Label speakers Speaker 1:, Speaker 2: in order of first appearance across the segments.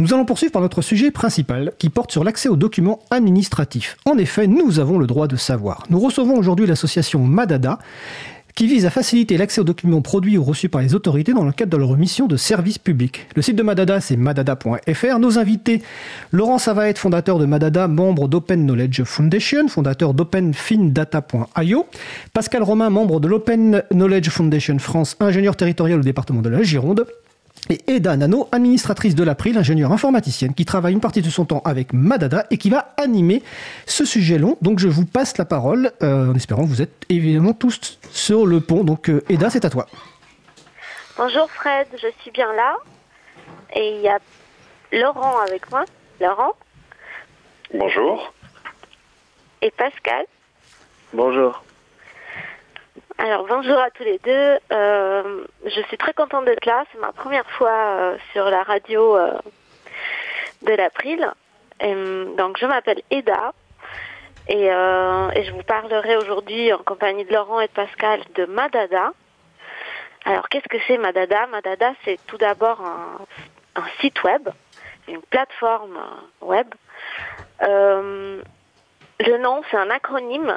Speaker 1: Nous allons poursuivre par notre sujet principal qui porte sur l'accès aux documents administratifs. En effet, nous avons le droit de savoir. Nous recevons aujourd'hui l'association Madada qui vise à faciliter l'accès aux documents produits ou reçus par les autorités dans le cadre de leur mission de service public. Le site de Madada, c'est madada.fr. Nos invités, Laurent Savaet, fondateur de Madada, membre d'Open Knowledge Foundation, fondateur d'OpenFinData.io, Pascal Romain, membre de l'Open Knowledge Foundation France, ingénieur territorial au département de la Gironde, et Eda Nano, administratrice de l'April, ingénieure informaticienne, qui travaille une partie de son temps avec Madada et qui va animer ce sujet long. Donc je vous passe la parole euh, en espérant que vous êtes évidemment tous sur le pont. Donc euh, Eda, c'est à toi.
Speaker 2: Bonjour Fred, je suis bien là. Et il y a Laurent avec moi. Laurent.
Speaker 3: Bonjour.
Speaker 2: Et Pascal.
Speaker 4: Bonjour.
Speaker 2: Alors bonjour à tous les deux. Euh, je suis très contente d'être là. C'est ma première fois euh, sur la radio euh, de l'April. donc je m'appelle Eda et, je vous parlerai aujourd'hui en compagnie de Laurent et de Pascal de Madada. Alors qu'est-ce que c'est Madada? Madada c'est tout d'abord un, site web, une plateforme web. le nom c'est un acronyme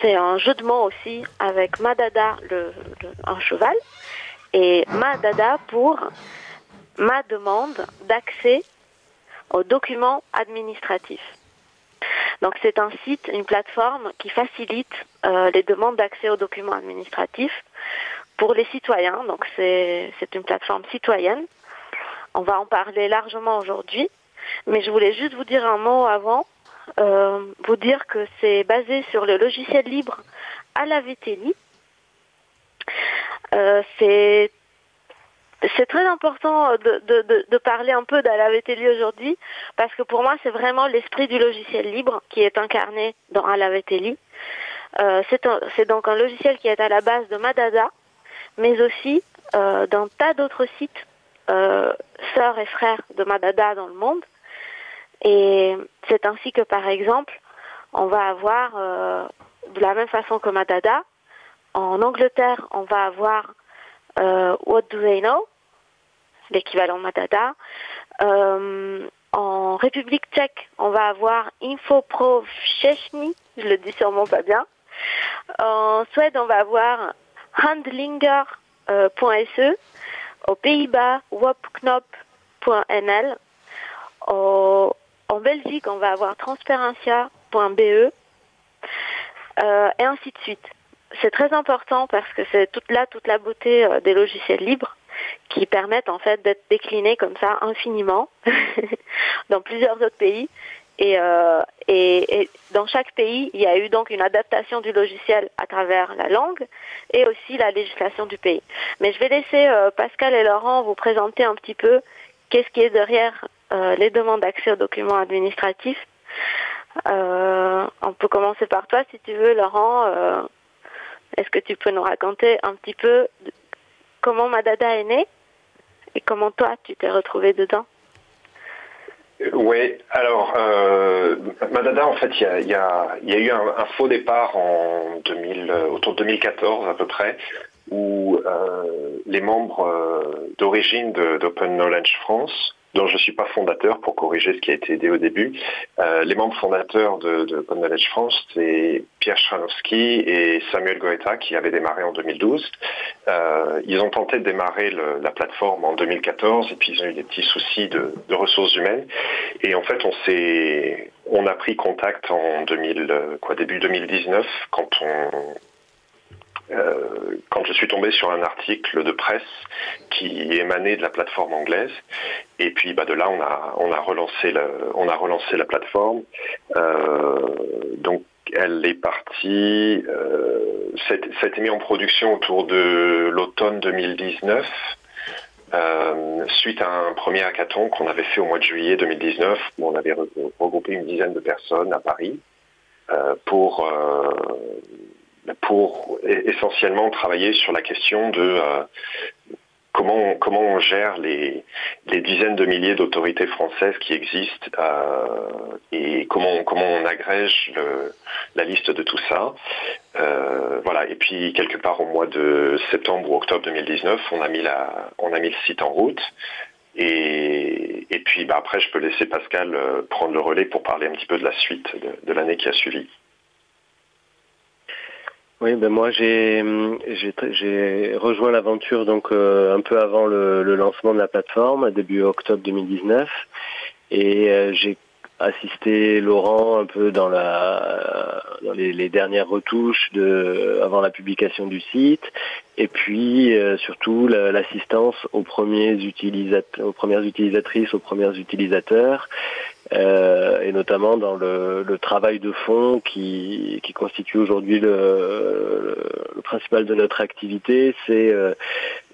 Speaker 2: c'est un jeu de mots aussi avec Madada, le, un cheval, et Madada pour ma demande d'accès aux documents administratifs. Donc c'est un site, une plateforme qui facilite euh, les demandes d'accès aux documents administratifs pour les citoyens. Donc c'est une plateforme citoyenne. On va en parler largement aujourd'hui, mais je voulais juste vous dire un mot avant vous dire que c'est basé sur le logiciel libre à la Euh, c'est très important de, parler un peu d'Alaveteli aujourd'hui parce que pour moi c'est vraiment l'esprit du logiciel libre qui est incarné dans Alaveteli. Euh, c'est donc un logiciel qui est à la base de Madada, mais aussi euh, d'un tas d'autres sites euh, sœurs et frères de Madada dans le monde. Et c'est ainsi que, par exemple, on va avoir, euh, de la même façon que Madada, en Angleterre, on va avoir euh, What Do They Know, l'équivalent Madada. Euh, en République tchèque, on va avoir Infopro Chechny, je le dis sûrement pas bien. En Suède, on va avoir handlinger.se. Aux Pays-Bas, wopknop.nl. Au en Belgique, on va avoir transparencia.be euh, et ainsi de suite. C'est très important parce que c'est toute là toute la beauté euh, des logiciels libres qui permettent en fait d'être déclinés comme ça infiniment dans plusieurs autres pays. Euh, et, dans chaque pays, il y a eu donc une adaptation du logiciel à travers la langue et aussi la législation du pays. Mais je vais laisser Pascal et Laurent vous présenter un petit peu qu'est-ce qui est derrière les demandes d'accès aux documents administratifs. Euh, on peut commencer par toi si tu veux, Laurent. Euh, est-ce que tu peux nous raconter un petit peu comment Madada est né et comment toi tu t'es retrouvé dedans?
Speaker 3: Oui, alors Madada, en fait, il y a, eu un, faux départ en 2000, autour de 2014 à peu près, où les membres d'origine d'Open Knowledge France dont je ne suis pas fondateur pour corriger ce qui a été dit au début. Euh, les membres fondateurs de, de Knowledge France, c'est Pierre Schranowski et Samuel Goetha qui avaient démarré en 2012. Euh, ils ont tenté de démarrer le, la plateforme en 2014 et puis ils ont eu des petits soucis de, de ressources humaines. Et en fait, on s'est, on a pris contact en 2000, quoi, début 2019 quand on, euh, quand je suis tombé sur un article de presse qui émanait de la plateforme anglaise. Et puis bah, de là, on a, on a, relancé, la, on a relancé la plateforme. Euh, donc elle est partie, euh, ça a été mis en production autour de l'automne 2019. Euh, suite à un premier hackathon qu'on avait fait au mois de juillet 2019, où on avait regroupé une dizaine de personnes à Paris euh, pour euh, pour essentiellement travailler sur la question de euh, comment on, comment on gère les, les dizaines de milliers d'autorités françaises qui existent euh, et comment comment on agrège le, la liste de tout ça. Euh, voilà. Et puis quelque part au mois de septembre ou octobre 2019, on a mis la on a mis le site en route. Et, puis bah, après, je peux laisser Pascal prendre le relais pour parler un petit peu de la suite de l'année qui a suivi.
Speaker 4: Oui, ben moi j'ai j'ai rejoint l'aventure donc euh, un peu avant le, lancement de la plateforme, début octobre 2019, et euh, j'ai assisté Laurent un peu dans la dans les, dernières retouches de avant la publication du site, et puis euh, surtout l'assistance aux premiers utilisateurs, aux premières utilisatrices, aux premiers utilisateurs, euh, et notamment dans le, le, travail de fond qui, qui constitue aujourd'hui le, le, principal de notre activité, c'est euh,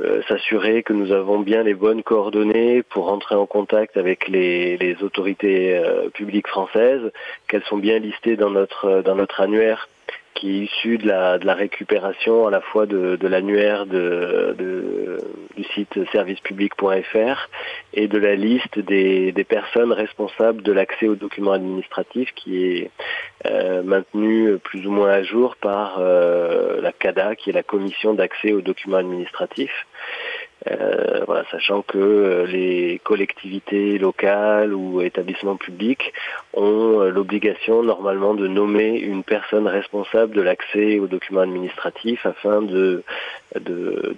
Speaker 4: euh, s'assurer que nous avons bien les bonnes coordonnées pour entrer en contact avec les, les autorités publiques françaises, qu'elles sont bien listées dans notre dans notre annuaire qui est issu de la, de la récupération à la fois de, de l'annuaire de, de, du site servicepublic.fr et de la liste des, des personnes responsables de l'accès aux documents administratifs qui est euh, maintenu plus ou moins à jour par euh, la CADA, qui est la commission d'accès aux documents administratifs. Euh, voilà, sachant que euh, les collectivités locales ou établissements publics ont euh, l'obligation normalement de nommer une personne responsable de l'accès aux documents administratifs afin de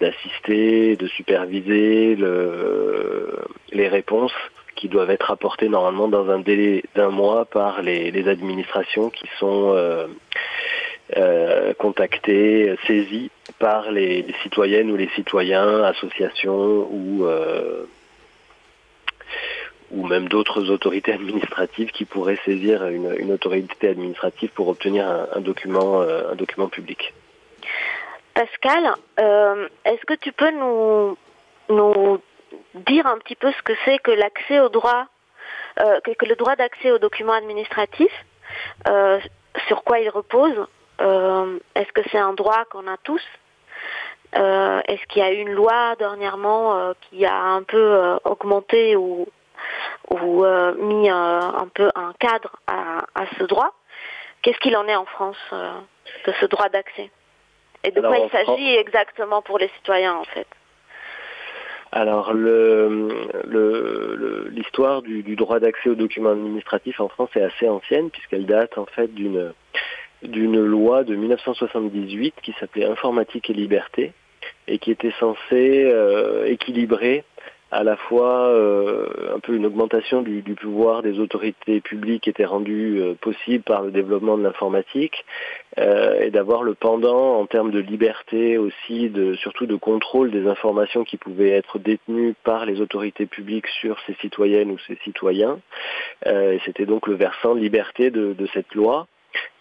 Speaker 4: d'assister, de, superviser le, les réponses qui doivent être apportées normalement dans un délai d'un mois par les, administrations qui sont contactés, saisis par les, citoyennes ou les citoyens, associations ou euh, ou même d'autres autorités administratives qui pourraient saisir une, autorité administrative pour obtenir un, document euh, un document public.
Speaker 2: Pascal, est-ce que tu peux nous nous dire un petit peu ce que c'est que l'accès au droit, que, le droit d'accès aux documents administratifs, sur quoi il repose euh, est-ce que c'est un droit qu'on a tous euh, Est-ce qu'il y a une loi dernièrement euh, qui a un peu augmenté ou, ou mis un peu un cadre à, ce droit? Qu'est-ce qu'il en est en France de ce droit d'accès? Et de quoi il s'agit exactement pour les citoyens en fait?
Speaker 4: Alors l'histoire du, du, droit d'accès aux documents administratifs en France est assez ancienne puisqu'elle date en fait d'une d'une loi de 1978 qui s'appelait Informatique et Liberté et qui était censée euh, équilibrer à la fois euh, un peu une augmentation du, pouvoir des autorités publiques qui était rendue euh, possible par le développement de l'informatique et d'avoir le pendant en termes de liberté aussi, de, surtout de contrôle des informations qui pouvaient être détenues par les autorités publiques sur ces citoyennes ou ces citoyens. C'était donc le versant liberté de cette loi.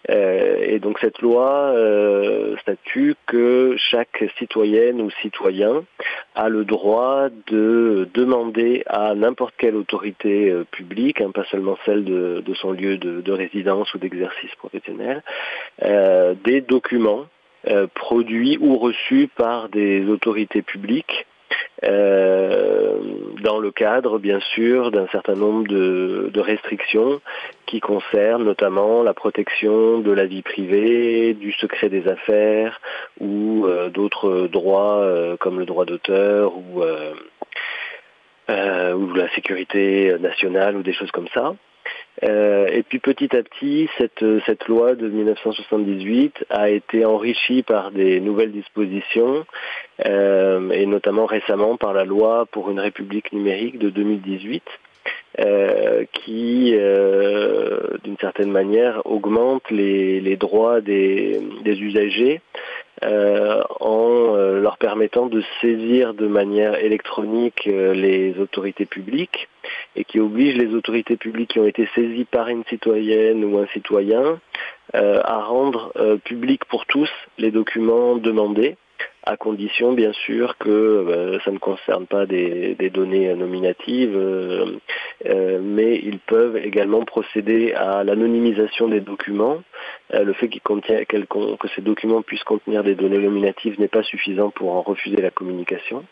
Speaker 4: Euh, et donc cette loi euh, statue que chaque citoyenne ou citoyen a le droit de demander à n'importe quelle autorité euh, publique, hein, pas seulement celle de, son lieu de, résidence ou d'exercice professionnel, des documents produits ou reçus par des autorités publiques euh, dans le cadre, bien sûr, d'un certain nombre de, restrictions qui concernent notamment la protection de la vie privée, du secret des affaires ou euh, d'autres droits euh, comme le droit d'auteur ou, ou la sécurité nationale ou des choses comme ça. Euh, et puis petit à petit, cette, cette loi de 1978 a été enrichie par des nouvelles dispositions, euh, et notamment récemment par la loi pour une république numérique de 2018. Euh, qui, d'une certaine manière, augmente les, les droits des, des usagers euh, en euh, leur permettant de saisir de manière électronique euh, les autorités publiques et qui oblige les autorités publiques qui ont été saisies par une citoyenne ou un citoyen à rendre public pour tous les documents demandés à condition bien sûr que euh, ça ne concerne pas des, données nominatives, euh, euh, mais ils peuvent également procéder à l'anonymisation des documents. le fait que ces documents puissent contenir des données nominatives n'est pas suffisant pour en refuser la communication.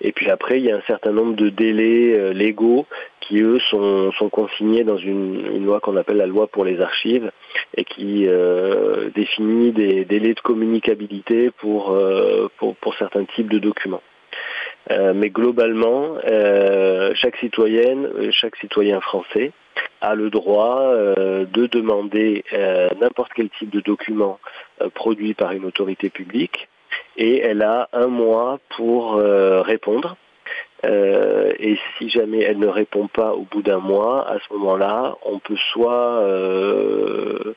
Speaker 4: Et puis après, il y a un certain nombre de délais euh, légaux qui, eux, sont, consignés dans une, loi qu'on appelle la loi pour les archives et qui euh, définit des délais de communicabilité pour, euh, pour, certains types de documents. mais globalement, chaque citoyenne, chaque citoyen français a le droit de demander n'importe quel type de document produit par une autorité publique et elle a un mois pour répondre. Euh, et si jamais elle ne répond pas au bout d'un mois, à ce moment-là, on peut soit euh,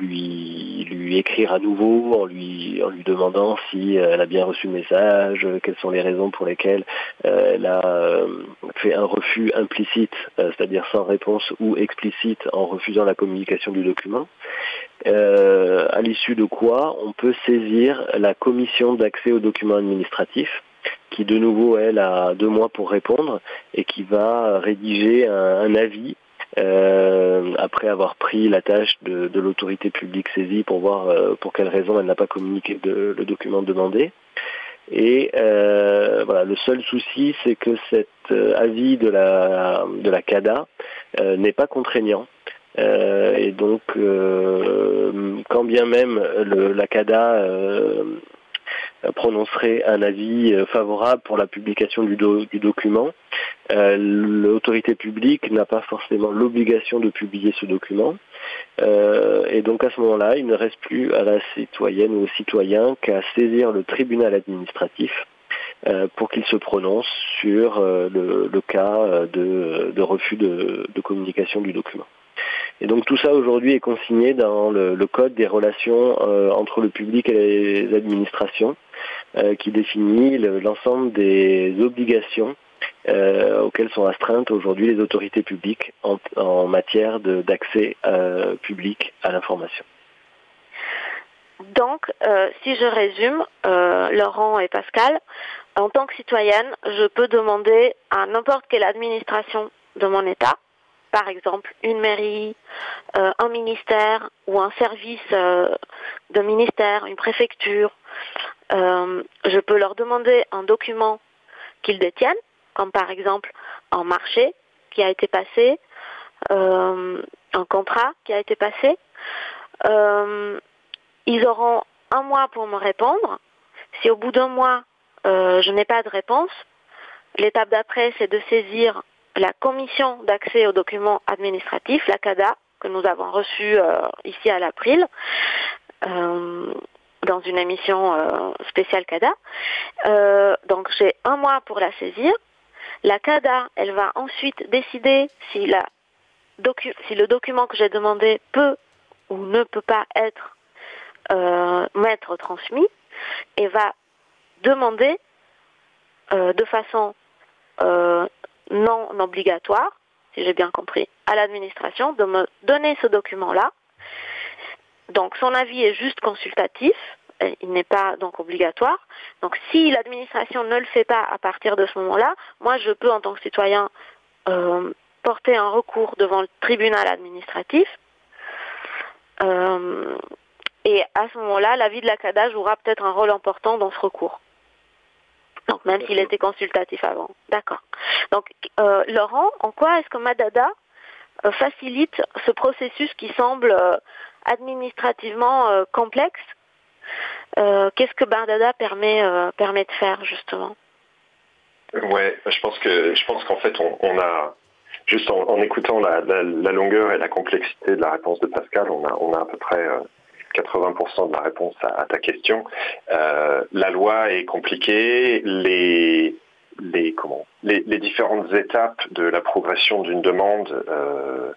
Speaker 4: lui, lui écrire à nouveau en lui, demandant si elle a bien reçu le message, quelles sont les raisons pour lesquelles euh, elle a fait un refus implicite, c'est-à-dire sans réponse, ou explicite en refusant la communication du document. à l'issue de quoi on peut saisir la commission d'accès aux documents administratifs qui de nouveau, elle, a deux mois pour répondre et qui va rédiger un, avis euh, après avoir pris la tâche de, l'autorité publique saisie pour voir euh, pour quelle raison elle n'a pas communiqué le document demandé. Et euh, voilà, le seul souci, c'est que cet avis de la de la CADA n'est pas contraignant. et donc, quand bien même le, la CADA prononcerait un avis euh, favorable pour la publication du, document. Euh, l'autorité publique n'a pas forcément l'obligation de publier ce document. Euh, et donc à ce moment-là, il ne reste plus à la citoyenne ou au citoyen qu'à saisir le tribunal administratif pour qu'il se prononce sur le, cas de, refus de, communication du document. Et donc tout ça aujourd'hui est consigné dans le, code des relations entre le public et les administrations. Euh, qui définit l'ensemble des obligations euh, auxquelles sont astreintes aujourd'hui les autorités publiques en, matière d'accès euh, public à l'information.
Speaker 2: Donc, si je résume, Laurent et Pascal, en tant que citoyenne, je peux demander à n'importe quelle administration de mon État, par exemple une mairie, un ministère ou un service de ministère, une préfecture, euh, je peux leur demander un document qu'ils détiennent, comme par exemple un marché qui a été passé, euh, un contrat qui a été passé. Euh, ils auront un mois pour me répondre. Si au bout d'un mois, je n'ai pas de réponse, l'étape d'après, c'est de saisir la commission d'accès aux documents administratifs, la CADA, que nous avons reçue ici à l'April dans une émission euh, spéciale CADA. Euh, donc j'ai un mois pour la saisir. La CADA, elle va ensuite décider si, la si le document que j'ai demandé peut ou ne peut pas être euh, m'être transmis et va demander de façon non obligatoire, si j'ai bien compris, à l'administration de me donner ce document-là donc son avis est juste consultatif, il n'est pas donc obligatoire. Donc si l'administration ne le fait pas à partir de ce moment-là, moi je peux en tant que citoyen euh, porter un recours devant le tribunal administratif. Euh, et à ce moment-là, l'avis de la CADA jouera peut-être un rôle important dans ce recours. Donc même s'il était consultatif avant. D'accord. Donc euh, Laurent, en quoi est-ce que Madada facilite ce processus qui semble administrativement euh, complexe, euh, qu'est-ce que Bardada permet, euh, permet de faire justement?
Speaker 3: Ouais, je pense que je pense qu'en fait on, a juste en, écoutant la, longueur et la complexité de la réponse de Pascal, on a, on a à peu près 80% de la réponse à, ta question. la loi est compliquée, les les, comment, les, différentes étapes de la progression d'une demande, euh,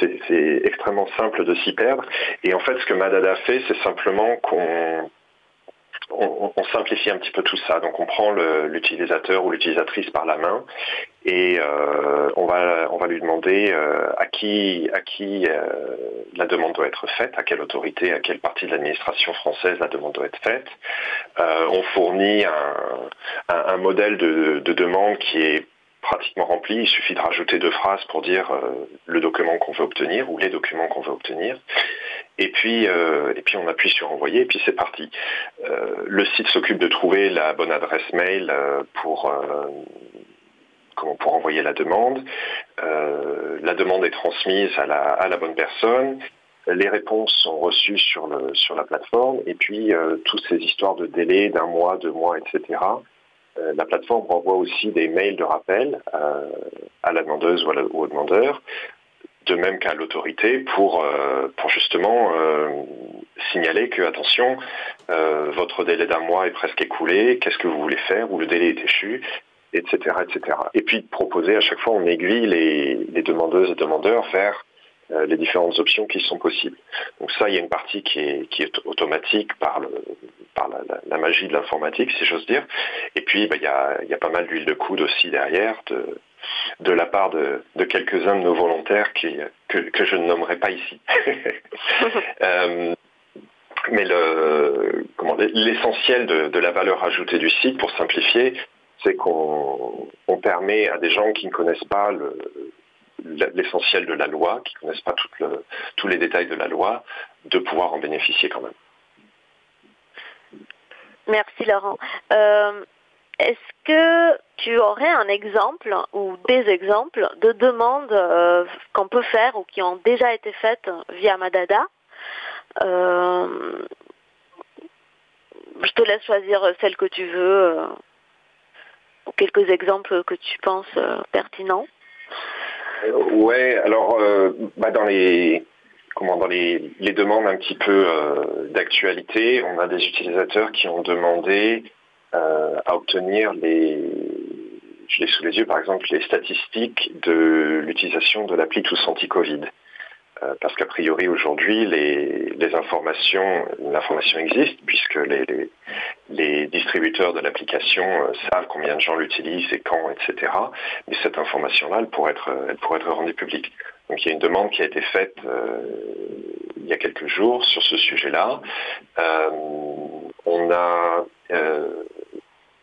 Speaker 3: c'est extrêmement simple de s'y perdre. Et en fait, ce que Madada fait, c'est simplement qu'on on, simplifie un petit peu tout ça. Donc on prend l'utilisateur ou l'utilisatrice par la main et euh, on, va, on va lui demander euh, à qui, à qui euh, la demande doit être faite, à quelle autorité, à quelle partie de l'administration française la demande doit être faite. on fournit un, modèle de, de demande qui est pratiquement rempli. Il suffit de rajouter deux phrases pour dire le document qu'on veut obtenir ou les documents qu'on veut obtenir. Et puis, euh, et puis on appuie sur envoyer et puis c'est parti. Euh, le site s'occupe de trouver la bonne adresse mail euh, pour pour envoyer la demande. la demande est transmise à la, à la, bonne personne. Les réponses sont reçues sur, sur la plateforme. Et puis, toutes ces histoires de délai d'un mois, deux mois, etc., la plateforme renvoie aussi des mails de rappel à la demandeuse ou, au demandeur, de même qu'à l'autorité, pour, pour justement signaler que, attention, votre délai d'un mois est presque écoulé, qu'est-ce que vous voulez faire, ou le délai est échu, etc., etc. Et puis proposer à chaque fois on aiguille les, les demandeuses et demandeurs vers euh, les différentes options qui sont possibles. Donc ça, il y a une partie qui est, qui est automatique par, la, magie de l'informatique, si j'ose dire. Et puis, bah, il, y a, y a pas mal d'huile de coude aussi derrière de, de la part de, de quelques-uns de nos volontaires qui, que, que, je ne nommerai pas ici. euh, mais l'essentiel de, de, la valeur ajoutée du site, pour simplifier, c'est qu'on on permet à des gens qui ne connaissent pas le, l'essentiel de la loi, qui ne connaissent pas le, tous les détails de la loi, de pouvoir en bénéficier quand même.
Speaker 2: Merci Laurent. Euh, est-ce que tu aurais un exemple ou des exemples de demandes euh, qu'on peut faire ou qui ont déjà été faites via Madada? Euh, Je te laisse choisir celle que tu veux ou quelques exemples que tu penses pertinents.
Speaker 3: Ouais, alors euh, bah dans les comment dans les, les, demandes un petit peu euh, d'actualité, on a des utilisateurs qui ont demandé euh, à obtenir les je l'ai sous les yeux par exemple les statistiques de l'utilisation de l'appli Tous Anti-Covid. Euh, parce qu'a priori aujourd'hui les, informations, l'information existe puisque les, les, distributeurs de l'application euh, savent combien de gens l'utilisent et quand, etc. Mais cette information-là, elle pourrait être, elle pourrait être rendue publique. Donc il y a une demande qui a été faite euh, il y a quelques jours sur ce sujet-là. on a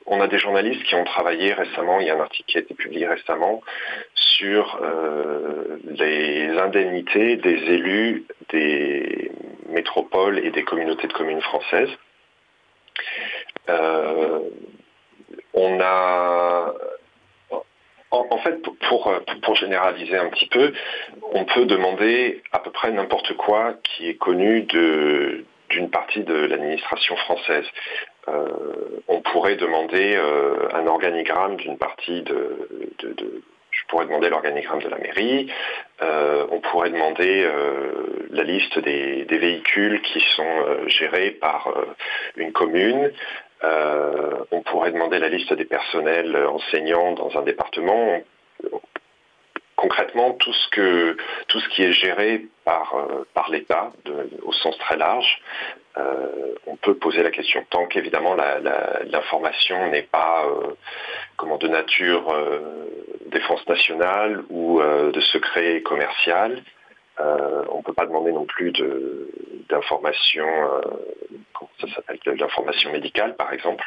Speaker 3: on a des journalistes qui ont travaillé récemment, il y a un article qui a été publié récemment, sur euh, les indemnités des élus des métropoles et des communautés de communes françaises. Euh, on a en, fait, pour, généraliser un petit peu, on peut demander à peu près n'importe quoi qui est connu d'une partie de l'administration française. Euh, on pourrait demander euh, un organigramme d'une partie de, je pourrais demander l'organigramme de la mairie, euh, on pourrait demander la liste des, véhicules qui sont gérés par une commune, on pourrait demander la liste des personnels enseignants dans un département. Concrètement, tout ce, que, tout ce qui est géré par, par l'État au sens très large, euh, on peut poser la question. Tant qu'évidemment l'information n'est pas euh, comment, de nature euh, défense nationale ou de secret commercial, on ne peut pas demander non plus d'information, ça s'appelle, de l'information médicale par exemple.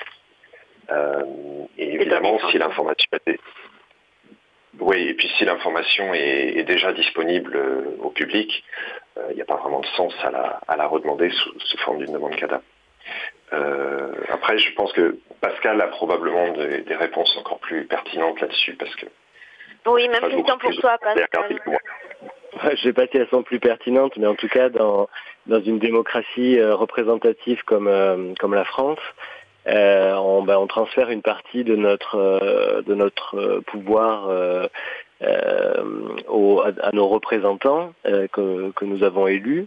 Speaker 3: et évidemment, si l'information oui, et puis si l'information est, déjà disponible au public, il n'y a pas vraiment de sens à la, à la redemander sous, sous forme d'une demande CADA. Euh, après, je pense que Pascal a probablement des, des réponses encore plus pertinentes là-dessus parce que.
Speaker 2: Oui, même question pour toi, Pascal.
Speaker 4: Je ne sais pas si elles sont plus pertinentes, mais en tout cas, dans, dans une démocratie euh, représentative comme, euh, comme la France, euh, on, ben, on, transfère une partie de notre, euh, de notre pouvoir au, à, nos représentants que, nous avons élus.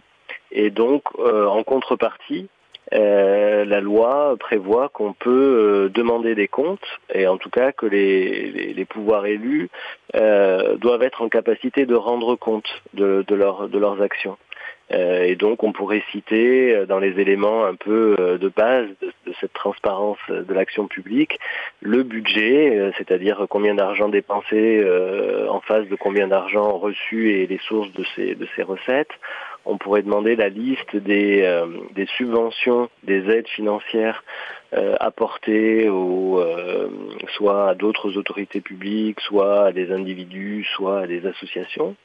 Speaker 4: Et donc, en contrepartie, euh, la loi prévoit qu'on peut euh, demander des comptes et en tout cas que les, les, pouvoirs élus euh, doivent être en capacité de rendre compte de, leur, de leurs actions. Euh, et donc on pourrait citer dans les éléments un peu de base de, de cette transparence de l'action publique le budget, c'est-à-dire combien d'argent dépensé en face de combien d'argent reçu et les sources de ces, de ces recettes on pourrait demander la liste des, euh, subventions, des aides financières euh, apportées euh, soit à d'autres autorités publiques, soit à des individus, soit à des associations.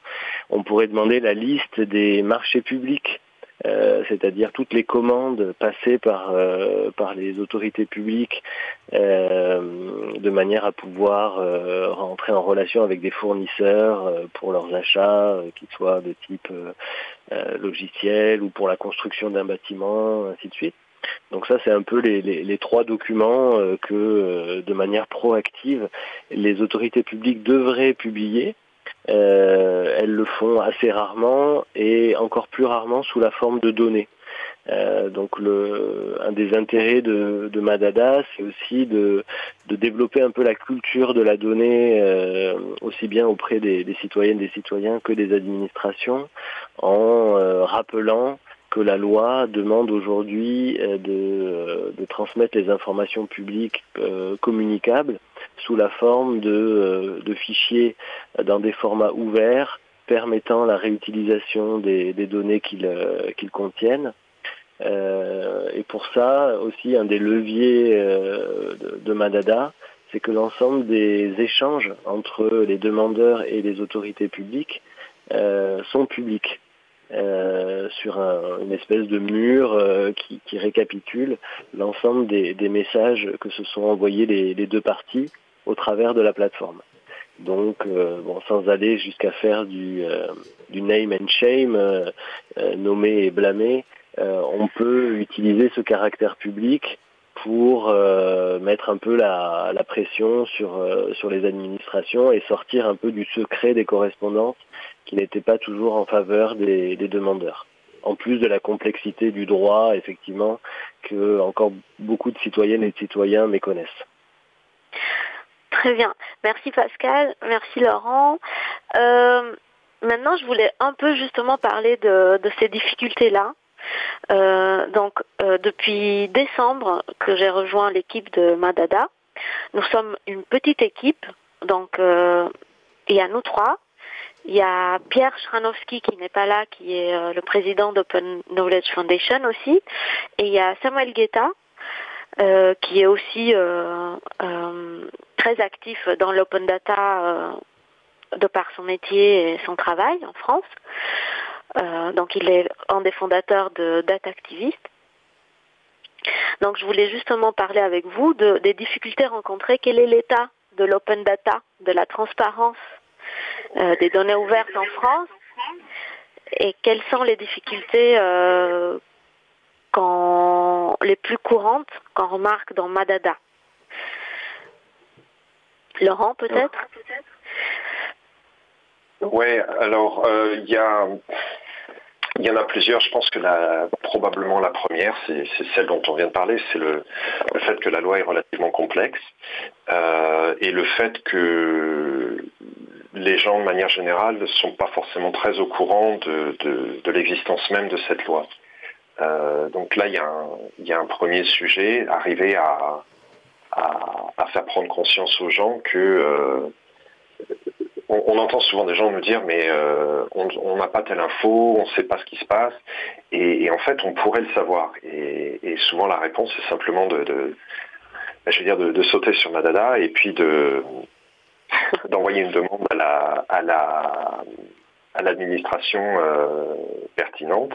Speaker 4: On pourrait demander la liste des marchés publics euh, c'est-à-dire toutes les commandes passées par, euh, par les autorités publiques euh, de manière à pouvoir rentrer en relation avec des fournisseurs pour leurs achats, qu'ils soient de type logiciel ou pour la construction d'un bâtiment, ainsi de suite. Donc ça, c'est un peu les, trois documents que, de manière proactive, les autorités publiques devraient publier. Elles le font assez rarement et encore plus rarement sous la forme de données. Euh, donc un des intérêts de, Madada, c'est aussi de, développer un peu la culture de la donnée, euh, aussi bien auprès des, des, citoyennes, des citoyens que des administrations, en euh, rappelant que la loi demande aujourd'hui de, transmettre les informations publiques communicables sous la forme de, de fichiers dans des formats ouverts permettant la réutilisation des, données qu'ils contiennent euh, et pour ça, aussi, un des leviers euh, de, Madada, c'est que l'ensemble des échanges entre les demandeurs et les autorités publiques euh, sont publics. Sur une espèce de mur qui, récapitule l'ensemble des, messages que se sont envoyés les, deux parties au travers de la plateforme. Donc, bon, sans aller jusqu'à faire du, du, name and shame, nommer et blâmer, euh, on peut utiliser ce caractère public pour euh, mettre un peu la, pression sur, euh, sur les administrations et sortir un peu du secret des correspondances qui n'étaient pas toujours en faveur des, demandeurs. En plus de la complexité du droit, effectivement, que encore beaucoup de citoyennes et de citoyens méconnaissent.
Speaker 2: Très bien. Merci Pascal, merci Laurent. maintenant, je voulais un peu justement parler de ces difficultés-là. Euh, donc euh, depuis décembre que j'ai rejoint l'équipe de Madada, nous sommes une petite équipe. Donc euh, il y a nous trois. Il y a Pierre Schranowski qui n'est pas là, qui est le président d'Open Knowledge Foundation aussi. Et il y a Samuel Guetta, qui est aussi très actif dans l'open data de par son métier et son travail en France. Euh, donc il est un des fondateurs de Data Activist. Donc je voulais justement parler avec vous de, des difficultés rencontrées. Quel est l'état de l'open data, de la transparence euh, des données ouvertes en France et quelles sont les difficultés euh, les plus courantes qu'on remarque dans Madada? Laurent, peut-être?
Speaker 3: Oui, alors il y a il y en a plusieurs. Je pense que la, probablement la première, c'est celle dont on vient de parler, c'est le, fait que la loi est relativement complexe euh, et le fait que les gens, de manière générale, ne sont pas forcément très au courant de, l'existence même de cette loi. Euh, donc là, il y, a un, premier sujet, arriver à, faire prendre conscience aux gens que euh, on, entend souvent des gens nous dire mais euh, on n'a pas telle info, on ne sait pas ce qui se passe, et, en fait on pourrait le savoir. Et, souvent la réponse est simplement de, je veux dire de, sauter sur Madada et puis de d'envoyer une demande à la à la à l'administration euh, pertinente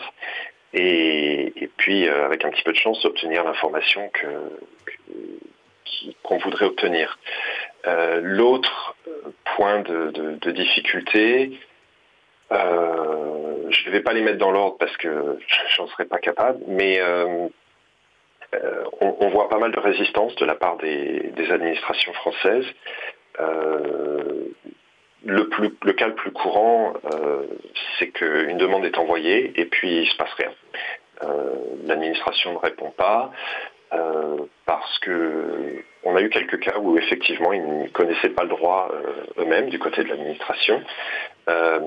Speaker 3: et, puis euh, avec un petit peu de chance d'obtenir l'information que qu'on voudrait obtenir. Euh, l'autre point de, difficulté, je ne vais pas les mettre dans l'ordre parce que j'en serais pas capable, mais euh, on, voit pas mal de résistance de la part des, administrations françaises. Le, plus, le cas le plus courant, c'est qu'une demande est envoyée et puis il se passe rien. L'administration ne répond pas. Euh, parce que on a eu quelques cas où effectivement ils ne connaissaient pas le droit euh, eux-mêmes du côté de l'administration. Euh,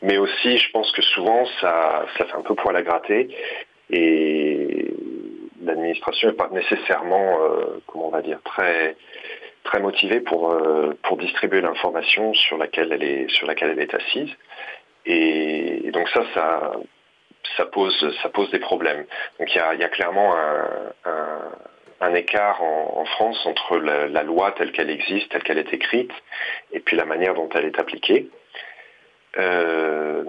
Speaker 3: mais aussi, je pense que souvent ça, ça fait un peu poil à gratter et l'administration n'est pas nécessairement, comment on va dire, très très motivée pour pour distribuer l'information sur laquelle elle est sur laquelle elle est assise. Et, donc ça, ça pose, ça pose des problèmes. Donc il y a, clairement un, écart en, France entre la, loi telle qu'elle existe, telle qu'elle est écrite, et puis la manière dont elle est appliquée. Euh,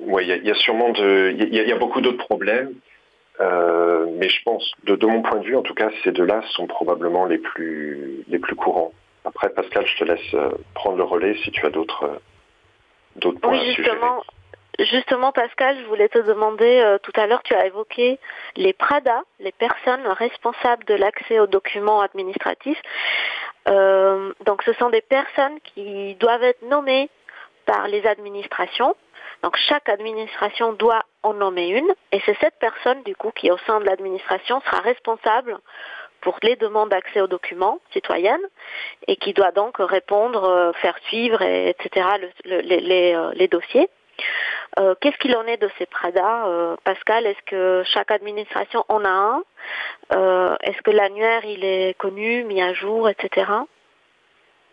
Speaker 3: il y, a sûrement y, a beaucoup d'autres problèmes, euh, mais je pense, de, mon point de vue, en tout cas, ces deux-là sont probablement les plus, les plus courants. Après, Pascal, je te laisse euh, prendre le relais si tu as d'autres, d'autres points
Speaker 2: oui, justement, Justement, Pascal, je voulais te demander, euh, tout à l'heure, tu as évoqué les PRADA, les personnes responsables de l'accès aux documents administratifs. Euh, donc, ce sont des personnes qui doivent être nommées par les administrations. Donc, chaque administration doit en nommer une, et c'est cette personne, du coup, qui, au sein de l'administration, sera responsable pour les demandes d'accès aux documents citoyennes et qui doit donc répondre, euh, faire suivre, etc., les dossiers. Euh, qu'est-ce qu'il en est de ces PRADA euh, Pascal, est-ce que chaque administration en a un? Euh, Est-ce que l'annuaire, il est connu, mis à jour, etc.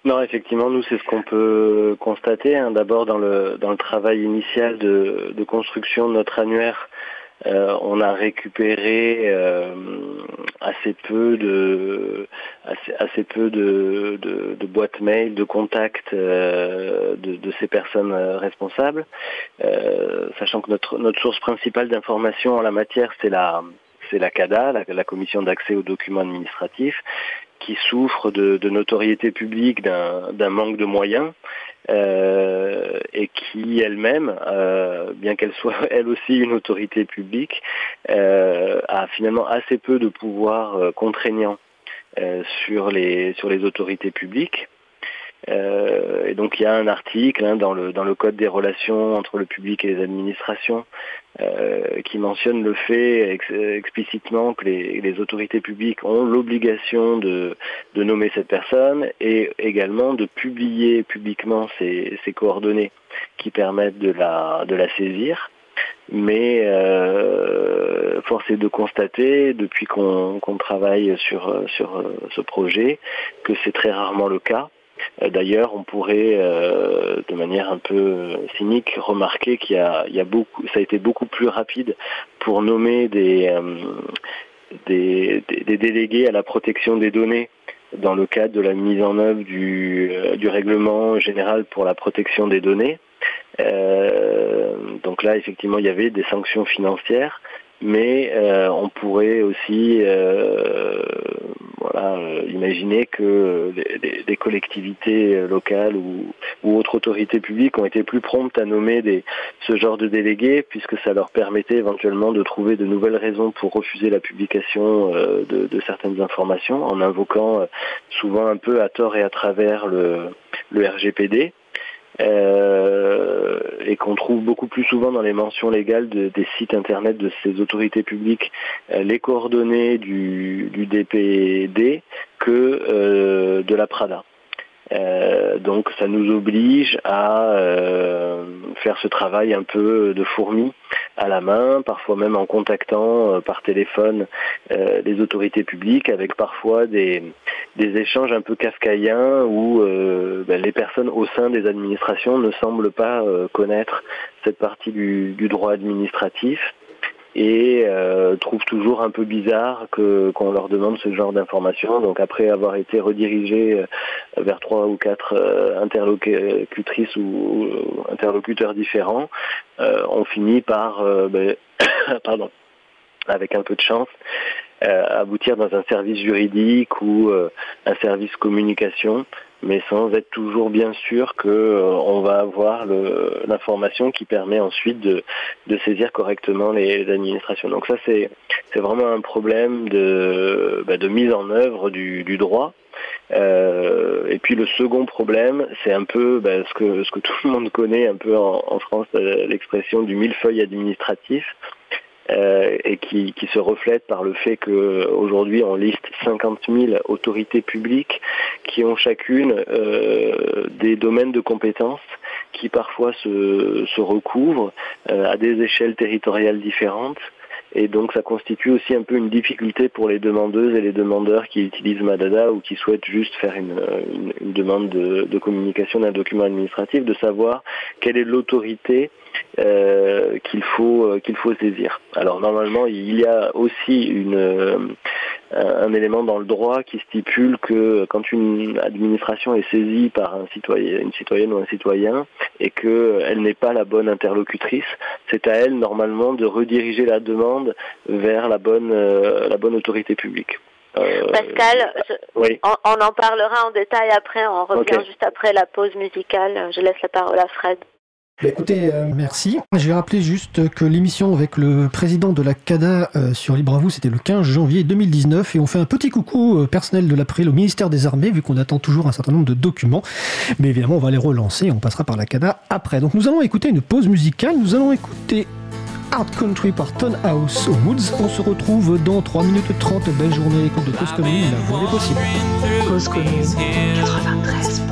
Speaker 4: Non, effectivement, nous, c'est ce qu'on peut constater. Hein. D'abord, dans le, dans le travail initial de, de construction de notre annuaire, euh, on a récupéré euh, assez peu de assez, peu de, de, boîtes mail, de contacts euh, de, ces personnes responsables, sachant que notre notre source principale d'information en la matière c'est la c'est la CADA, la, commission d'accès aux documents administratifs, qui souffre de, notoriété publique d'un manque de moyens euh, et qui elle-même, euh, bien qu'elle soit elle aussi une autorité publique, euh, a finalement assez peu de pouvoir contraignant sur les autorités publiques. Euh, et donc il y a un article hein, dans, le, dans le Code des relations entre le public et les administrations euh, qui mentionne le fait explicitement que les, les, autorités publiques ont l'obligation de, de, nommer cette personne et également de publier publiquement ces coordonnées qui permettent de la, de la saisir. Mais euh, force est de constater, depuis qu'on travaille sur, sur ce projet, que c'est très rarement le cas. Euh, d'ailleurs, on pourrait, euh, de manière un peu cynique, remarquer qu'il y a, beaucoup, ça a été beaucoup plus rapide pour nommer des, euh, des, délégués à la protection des données dans le cadre de la mise en œuvre du, règlement général pour la protection des données. donc là, effectivement, il y avait des sanctions financières, mais on pourrait aussi voilà, euh, imaginez que des collectivités locales ou, autres autorités publiques ont été plus promptes à nommer ce genre de délégués puisque ça leur permettait éventuellement de trouver de nouvelles raisons pour refuser la publication euh, de, certaines informations en invoquant euh, souvent un peu à tort et à travers le RGPD. Euh, et qu'on trouve beaucoup plus souvent dans les mentions légales des sites internet de ces autorités publiques euh, les coordonnées du, DPD que euh, de la Prada. Euh, donc ça nous oblige à euh, faire ce travail un peu de fourmi à la main, parfois même en contactant euh, par téléphone les autorités publiques, avec parfois des, échanges un peu kafkaïens où ben, les personnes au sein des administrations ne semblent pas connaître cette partie du droit administratif et euh, trouvent toujours un peu bizarre que qu'on leur demande ce genre d'informations. Donc après avoir été redirigé euh, vers trois ou quatre euh, interlocutrices ou, interlocuteurs différents, euh, on finit par, ben, pardon, avec un peu de chance, aboutir dans un service juridique ou un service communication mais sans être toujours bien sûr que euh, on va avoir l'information qui permet ensuite de, de saisir correctement les, administrations. Donc ça c'est c'est vraiment un problème de, bah, de mise en œuvre du, du droit. Euh, et puis le second problème, c'est un peu bah, ce que ce que tout le monde connaît un peu en, en France, euh, l'expression du millefeuille administratif. Euh, et qui, qui, se reflète par le fait qu'aujourd'hui on liste 50 000 autorités publiques qui ont chacune euh, des domaines de compétences qui parfois se, se recouvrent euh, à des échelles territoriales différentes. Et donc ça constitue aussi un peu une difficulté pour les demandeuses et les demandeurs qui utilisent Madada ou qui souhaitent juste faire une, une, demande de, de communication d'un document administratif, de savoir quelle est l'autorité euh, qu'il faut euh, qu'il faut saisir. Alors normalement il y a aussi une euh, un élément dans le droit qui stipule que quand une administration est saisie par un citoyen, une citoyenne ou un citoyen et qu'elle n'est pas la bonne interlocutrice, c'est à elle normalement de rediriger la demande vers la bonne la bonne autorité publique.
Speaker 2: Pascal, on, en parlera en détail après, on revient juste après la pause musicale. Je laisse la parole à Fred.
Speaker 1: Bah, écoutez, euh, merci. J'ai rappelé juste que l'émission avec le président de la CADA euh, sur Libre à vous, c'était le 15 janvier 2019 et on fait un petit coucou euh, personnel de l'April au ministère des Armées vu qu'on attend toujours un certain nombre de documents. Mais évidemment, on va les relancer et on passera par la CADA après. Donc nous allons écouter une pause musicale. Nous allons écouter Art Country par Ton House Woods. On se retrouve dans 3 minutes 30. Belle journée à l'écoute de Cause Commune. La voix est possible.
Speaker 5: Cause Commune 93.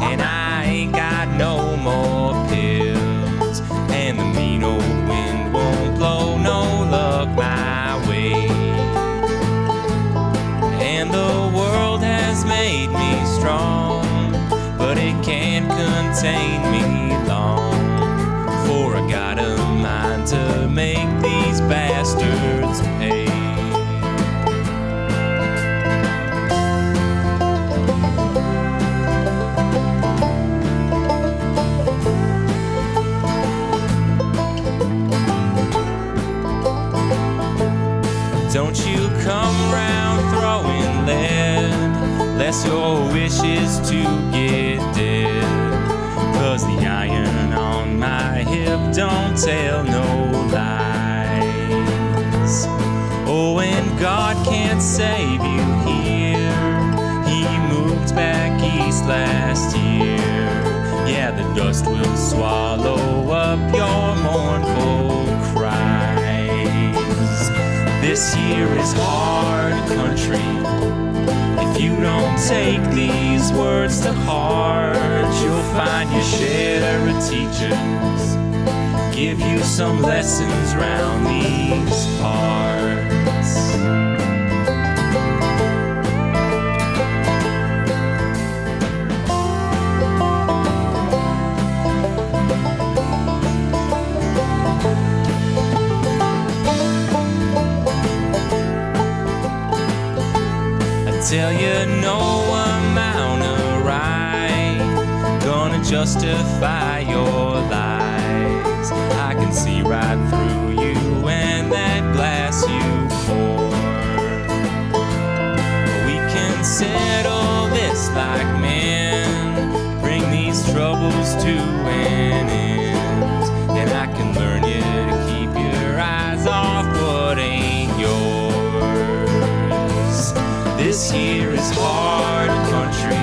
Speaker 6: To make Give you some lessons round these parts. This here is hard country.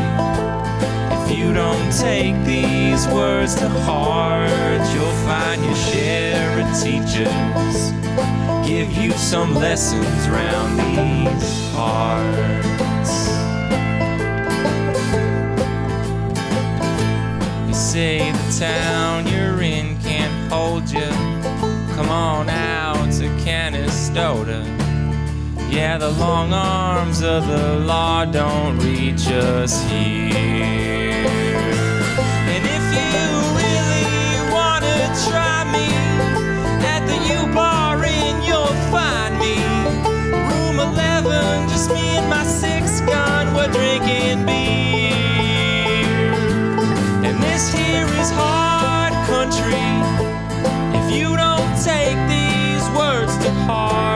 Speaker 6: If you don't take these words to heart, you'll find your share of teachers. Give you some lessons round these parts. You say the town you're in can't hold you. Come on out to Canastota. Yeah, the long arms of the law don't reach us here. And if you really wanna try me at the U bar in, you'll find me. Room 11, just me and my six gun, we're drinking beer. And this here is hard country. If you don't take these words to heart,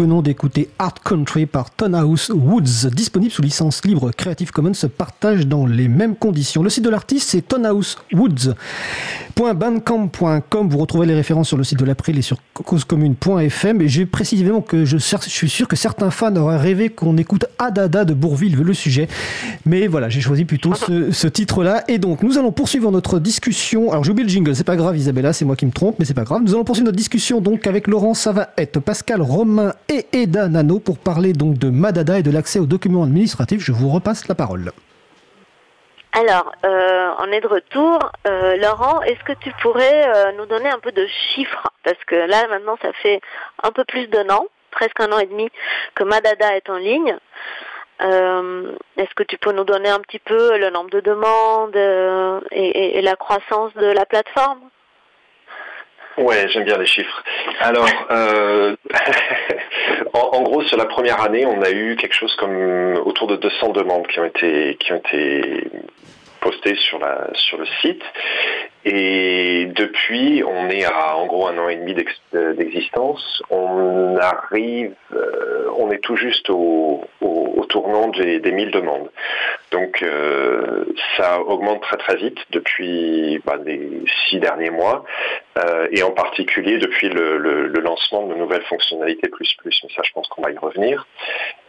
Speaker 1: venons d'écouter Art Country par Tonhouse Woods, disponible sous licence libre Creative Commons, se partage dans les mêmes conditions. Le site de l'artiste, c'est tonhousewoods.bandcamp.com. Vous retrouvez les références sur le site de l'April et sur causecommune.fm. Et j'ai précisément que je, suis sûr que certains fans auraient rêvé qu'on écoute Adada de Bourville, le sujet. Mais voilà, j'ai choisi plutôt ce, ce titre-là. Et donc, nous allons poursuivre notre discussion. Alors, j'ai oublié le jingle, c'est pas grave, Isabella, c'est moi qui me trompe, mais c'est pas grave. Nous allons poursuivre notre discussion donc avec Laurent Savaette, Pascal Romain et Eda Nano pour parler donc de Madada et de l'accès aux documents administratifs. Je vous repasse la parole.
Speaker 2: Alors, euh, on est de retour. Euh, Laurent, est-ce que tu pourrais euh, nous donner un peu de chiffres? Parce que là, maintenant, ça fait un peu plus d'un an, presque un an et demi, que Madada est en ligne. Euh, est-ce que tu peux nous donner un petit peu le nombre de demandes et la croissance de la plateforme?
Speaker 3: Ouais, j'aime bien les chiffres. Alors, euh, en, gros, sur la première année, on a eu quelque chose comme autour de 200 demandes qui ont été, qui ont été postées sur, la, sur le site. Et depuis, on est à en gros un an et demi d'existence. On arrive, on est tout juste au, au, tournant des, des 1000 demandes. Donc euh, ça augmente très très vite depuis bah, les six derniers mois euh, et en particulier depuis le, le, le, lancement de nouvelles fonctionnalités plus plus. Mais ça, je pense qu'on va y revenir.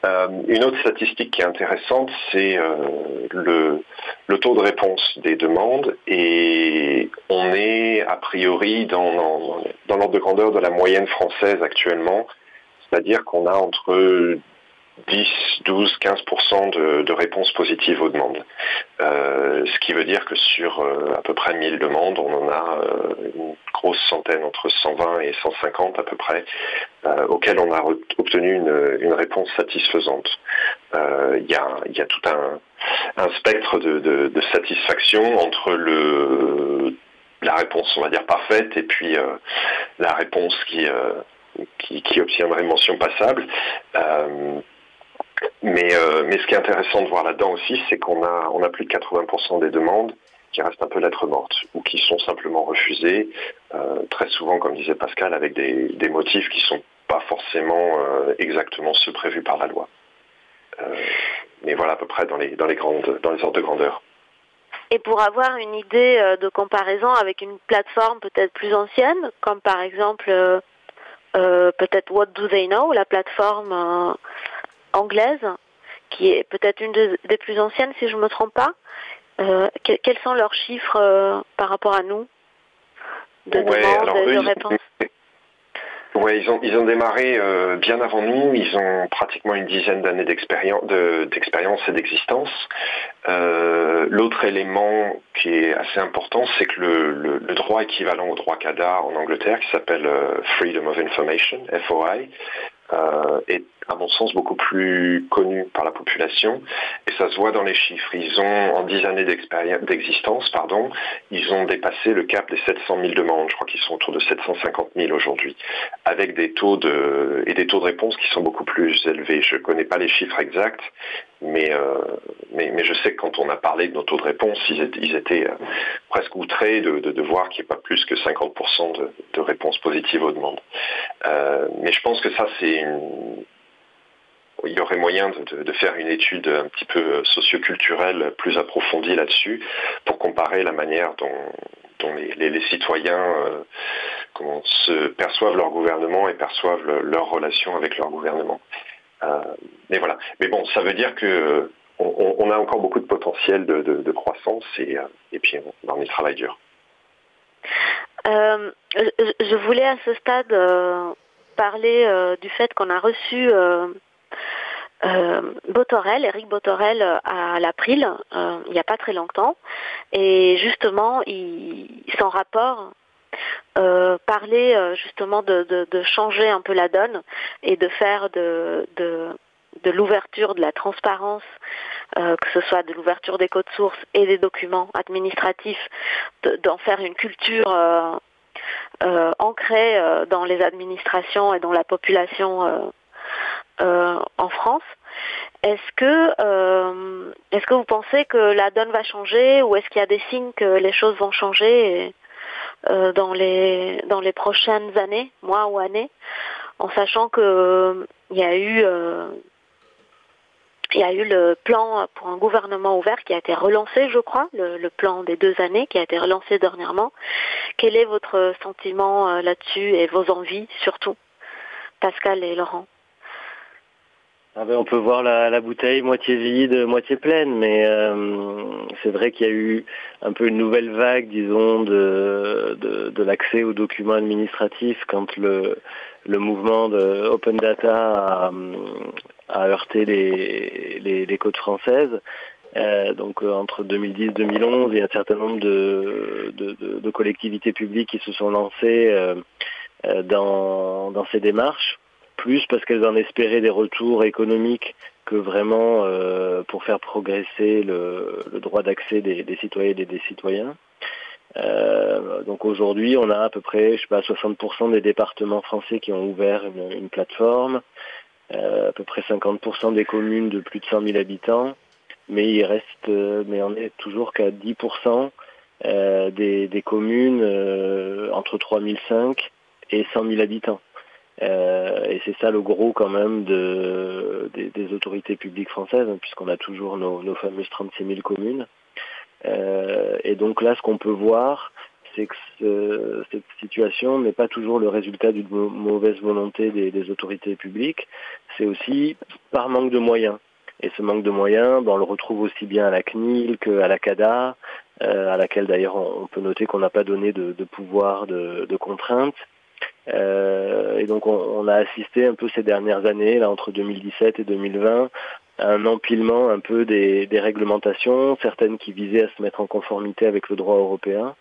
Speaker 3: Euh, une autre statistique qui est intéressante, c'est euh, le, le, taux de réponse des demandes et on est a priori dans, dans, dans l'ordre de grandeur de la moyenne française actuellement. C'est-à-dire qu'on a entre 10, 12, 15% de, de, réponses positives aux demandes. Euh, ce qui veut dire que sur euh, à peu près 1000 demandes, on en a euh, une grosse centaine, entre 120 et 150 à peu près, euh, auxquelles on a obtenu une, réponse satisfaisante. Euh, il y a, tout un, spectre de, satisfaction entre la réponse, on va dire, parfaite et puis la réponse qui, qui, qui, mention passable. Euh, mais, euh, mais ce qui est intéressant de voir là-dedans aussi, c'est qu'on a, on a plus de 80% des demandes qui restent un peu lettres mortes ou qui sont simplement refusées, euh, très souvent, comme disait Pascal, avec des, motifs qui sont pas forcément euh, exactement ceux prévus par la loi. Mais voilà à peu près dans les, dans les, grandes, dans les ordres de grandeur.
Speaker 2: Et pour avoir une idée de comparaison avec une plateforme peut-être plus ancienne, comme par exemple peut-être What Do They Know, la plateforme anglaise, qui est peut-être une de, des plus anciennes si je ne me trompe pas. Euh, que, quels sont leurs chiffres euh, par rapport à nous de
Speaker 3: ouais,
Speaker 2: demandes
Speaker 3: alors,
Speaker 2: et
Speaker 3: eux,
Speaker 2: de
Speaker 3: ils-
Speaker 2: réponses?
Speaker 3: Ouais, ils ont ils ont démarré euh, bien avant nous. Ils ont pratiquement une dizaine d'années d'expérience de- et d'existence. Euh, L'autre élément qui est assez important, c'est que le, le, le droit équivalent au droit CADA en Angleterre, qui s'appelle euh, Freedom of Information (FOI), est à mon sens beaucoup plus connu par la population et ça se voit dans les chiffres. Ils ont en 10 années d'existence, pardon, ils ont dépassé le cap des 700 000 demandes. Je crois qu'ils sont autour de 750 000 aujourd'hui, avec des taux de et des taux de réponse qui sont beaucoup plus élevés. Je connais pas les chiffres exacts, mais euh, mais, mais je sais que quand on a parlé de nos taux de réponse, ils étaient, euh, presque outrés de, de, de voir qu'il n'y ait pas plus que 50% de, de réponses positives aux demandes. Euh, mais je pense que ça c'est une il y aurait moyen de, faire une étude un petit peu socioculturelle plus approfondie là-dessus pour comparer la manière dont, les, citoyens euh, se perçoivent leur gouvernement et perçoivent le, leur relation avec leur gouvernement. Euh, mais voilà. Mais bon, ça veut dire que on, on a encore beaucoup de potentiel de, croissance et, euh, puis on, on y travaille dur.
Speaker 2: Euh, je, voulais à ce stade euh, parler euh, du fait qu'on a reçu euh, Botorel, Eric Botorel à l'April il n'y a pas très longtemps. Et justement son rapport euh, euh, justement de, changer un peu la donne et de faire de, l'ouverture, de la transparence, euh, que ce soit de l'ouverture des codes sources et des documents administratifs, d'en faire une culture euh, ancrée dans les administrations et dans la population en France. Est-ce que, est-ce que vous pensez que la donne va changer ou est-ce qu'il y a des signes que les choses vont changer euh, dans les dans les prochaines années, mois ou années, en sachant que euh, il y a eu euh, y a eu le plan pour un gouvernement ouvert qui a été relancé, je crois, le, plan des deux années qui a été relancé dernièrement. Quel est votre sentiment là-dessus et vos envies surtout, Pascal et Laurent
Speaker 4: ah ben on peut voir la, la, bouteille moitié vide, moitié pleine, mais euh, c'est vrai qu'il y a eu un peu une nouvelle vague, disons, de, de, de l'accès aux documents administratifs quand le, le mouvement de Open Data a, a heurté les, les, les, côtes françaises. Euh, donc euh, entre 2010 et 2011, il y a un certain nombre de, de, collectivités publiques qui se sont lancées euh, dans, dans ces démarches plus parce qu'elles en espéraient des retours économiques que vraiment euh, pour faire progresser le, le droit d'accès des, des, citoyennes et des citoyens. Euh, donc aujourd'hui, on a à peu près, je sais pas, 60% des départements français qui ont ouvert une, une plateforme, euh, à peu près 50% des communes de plus de 100 000 habitants. mais il reste, mais on est toujours qu'à 10% des, des, communes entre 3005 et 100 000 habitants. Euh, et c'est ça le gros quand même de, des, autorités publiques françaises, hein, puisqu'on a toujours nos, nos, fameuses 36 000 communes. Euh, et donc là, ce qu'on peut voir, c'est que cette situation n'est pas toujours le résultat d'une mauvaise volonté des, autorités publiques, c'est aussi par manque de moyens. Et ce manque de moyens, ben, on le retrouve aussi bien à la CNIL qu'à la CADA, euh, à laquelle d'ailleurs on, peut noter qu'on n'a pas donné de, de pouvoir de, de contrainte. Euh, et donc on, a assisté un peu ces dernières années, là entre 2017 et 2020, à un empilement un peu des, réglementations, certaines qui visaient à se mettre en conformité avec le droit européen,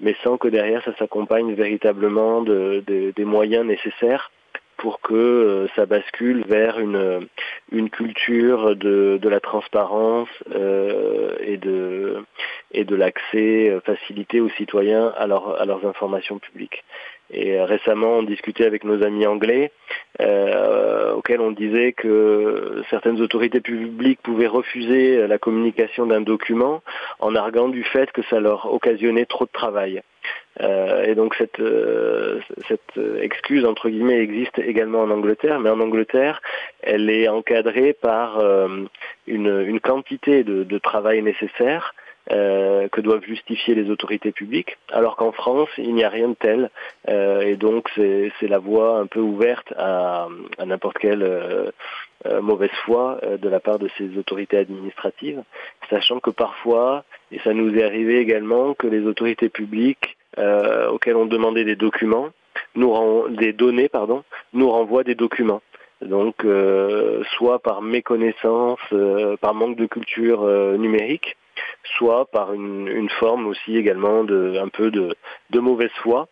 Speaker 4: mais sans que derrière ça s'accompagne véritablement des moyens nécessaires pour que euh, ça bascule vers une, une culture de, de la transparence euh, et de, et de l'accès facilité aux citoyens à, à leurs informations publiques. Et euh, récemment, on discutait avec nos amis anglais, euh, auxquels on disait que certaines autorités publiques pouvaient refuser la communication d'un document en arguant du fait que ça leur occasionnait trop de travail. Euh, et donc cette, euh, cette excuse entre guillemets existe également en Angleterre, mais en Angleterre, elle est encadrée par euh, une, une, quantité de, de travail nécessaire euh, que doivent justifier les autorités publiques, alors qu'en France, il n'y a rien de tel. Euh, et donc, c'est la voie un peu ouverte à, à n'importe quelle euh, mauvaise foi de la part de ces autorités administratives, sachant que parfois, et ça nous est arrivé également, que les autorités publiques auxquelles on demandait des documents, nous des données, pardon, nous renvoient des documents. Donc, soit par méconnaissance, par manque de culture numérique, soit par une, forme aussi également de un peu de, mauvaise foi.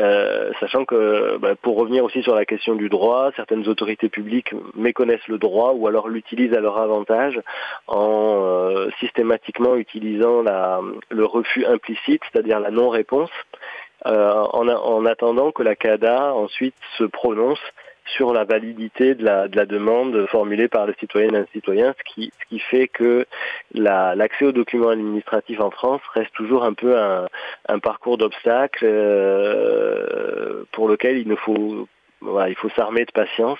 Speaker 4: Euh, sachant que bah, pour revenir aussi sur la question du droit, certaines autorités publiques méconnaissent le droit ou alors l'utilisent à leur avantage en euh, systématiquement utilisant le refus implicite, c'est-à-dire la non-réponse, euh, en, en, attendant que la CADA ensuite se prononce sur la validité de la, de la demande formulée par le citoyen et un citoyen, ce qui, ce qui fait que l'accès aux documents administratifs en France reste toujours un peu un, un parcours d'obstacles euh, pour lequel il ne faut voilà, il faut s'armer de patience